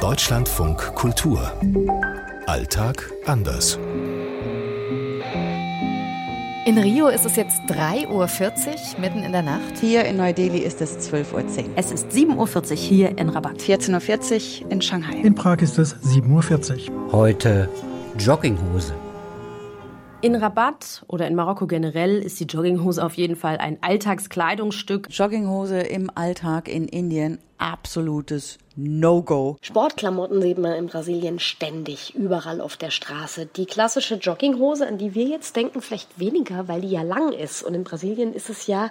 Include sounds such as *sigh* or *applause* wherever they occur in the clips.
Deutschlandfunk Kultur. Alltag anders. In Rio ist es jetzt 3.40 Uhr, mitten in der Nacht. Hier in Neu-Delhi ist es 12.10 Uhr. Es ist 7.40 Uhr hier in Rabat. 14.40 Uhr in Shanghai. In Prag ist es 7.40 Uhr. Heute Jogginghose. In Rabat oder in Marokko generell ist die Jogginghose auf jeden Fall ein Alltagskleidungsstück. Jogginghose im Alltag in Indien absolutes No-Go. Sportklamotten sieht man in Brasilien ständig, überall auf der Straße. Die klassische Jogginghose, an die wir jetzt denken, vielleicht weniger, weil die ja lang ist. Und in Brasilien ist es ja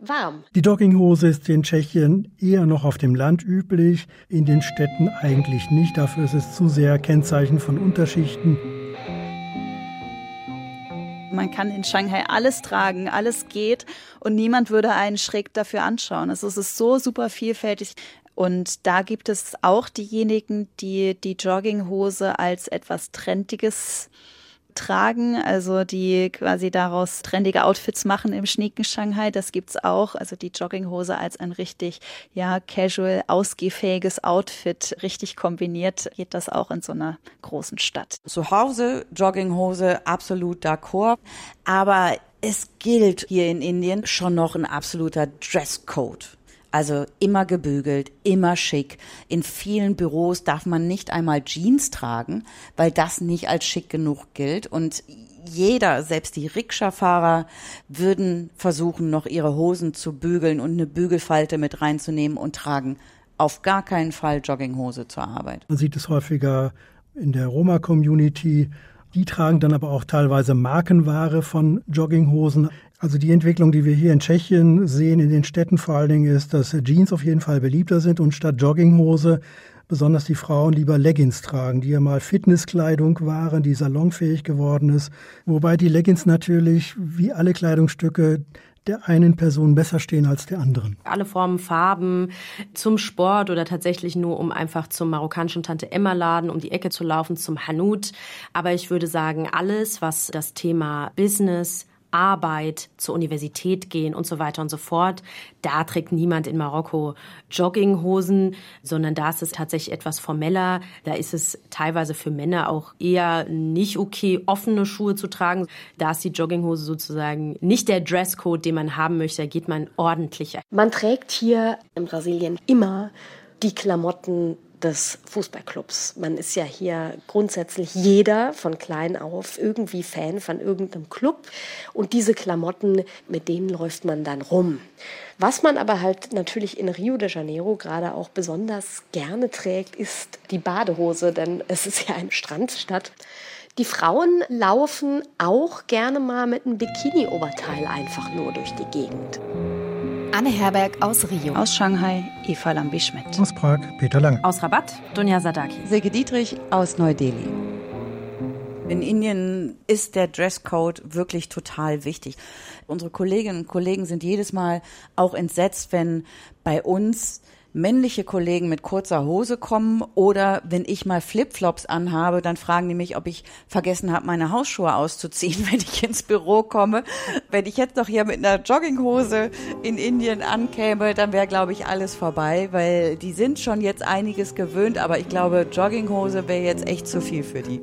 warm. Die Jogginghose ist in Tschechien eher noch auf dem Land üblich, in den Städten eigentlich nicht. Dafür ist es zu sehr Kennzeichen von Unterschichten. Man kann in Shanghai alles tragen, alles geht und niemand würde einen schräg dafür anschauen. Also es ist so super vielfältig. Und da gibt es auch diejenigen, die die Jogginghose als etwas Trendiges tragen, also die quasi daraus trendige Outfits machen im schnieken Shanghai. Das gibt's auch. Also die Jogginghose als ein richtig, ja, casual, ausgehfähiges Outfit, richtig kombiniert, geht das auch in so einer großen Stadt. Zu Hause Jogginghose absolut d'accord. Aber es gilt hier in Indien schon noch ein absoluter Dresscode. Also immer gebügelt, immer schick. In vielen Büros darf man nicht einmal Jeans tragen, weil das nicht als schick genug gilt. Und jeder, selbst die Rikscha-Fahrer, würden versuchen, noch ihre Hosen zu bügeln und eine Bügelfalte mit reinzunehmen und tragen auf gar keinen Fall Jogginghose zur Arbeit. Man sieht es häufiger in der Roma-Community. Die tragen dann aber auch teilweise Markenware von Jogginghosen. Also die Entwicklung, die wir hier in Tschechien sehen, in den Städten vor allen Dingen, ist, dass Jeans auf jeden Fall beliebter sind und statt Jogginghose besonders die Frauen lieber Leggings tragen, die ja mal Fitnesskleidung waren, die salonfähig geworden ist. Wobei die Leggings natürlich, wie alle Kleidungsstücke, der einen Person besser stehen als der anderen. Alle Formen, Farben zum Sport oder tatsächlich nur, um einfach zum marokkanischen Tante Emma Laden um die Ecke zu laufen, zum Hanut. Aber ich würde sagen, alles, was das Thema Business, Arbeit, zur Universität gehen und so weiter und so fort. Da trägt niemand in Marokko Jogginghosen, sondern da ist es tatsächlich etwas formeller. Da ist es teilweise für Männer auch eher nicht okay, offene Schuhe zu tragen. Da ist die Jogginghose sozusagen nicht der Dresscode, den man haben möchte. Da geht man ordentlicher. Man trägt hier in Brasilien immer die Klamotten des Fußballclubs. Man ist ja hier grundsätzlich jeder von klein auf irgendwie Fan von irgendeinem Club und diese Klamotten, mit denen läuft man dann rum. Was man aber halt natürlich in Rio de Janeiro gerade auch besonders gerne trägt, ist die Badehose, denn es ist ja eine Strandstadt. Die Frauen laufen auch gerne mal mit einem Bikini-Oberteil einfach nur durch die Gegend. Anne Herberg aus Rio. Aus Shanghai, Eva Lambi-Schmidt. Aus Prag, Peter Lang. Aus Rabat, Dunja Sadaki. Silke Dietrich aus Neu-Delhi. In Indien ist der Dresscode wirklich total wichtig. Unsere Kolleginnen und Kollegen sind jedes Mal auch entsetzt, wenn bei uns männliche Kollegen mit kurzer Hose kommen oder wenn ich mal Flipflops anhabe, dann fragen die mich, ob ich vergessen habe, meine Hausschuhe auszuziehen, *laughs* wenn ich ins Büro komme. Wenn ich jetzt noch hier mit einer Jogginghose in Indien ankäme, dann wäre, glaube ich, alles vorbei, weil die sind schon jetzt einiges gewöhnt, aber ich glaube, Jogginghose wäre jetzt echt zu viel für die.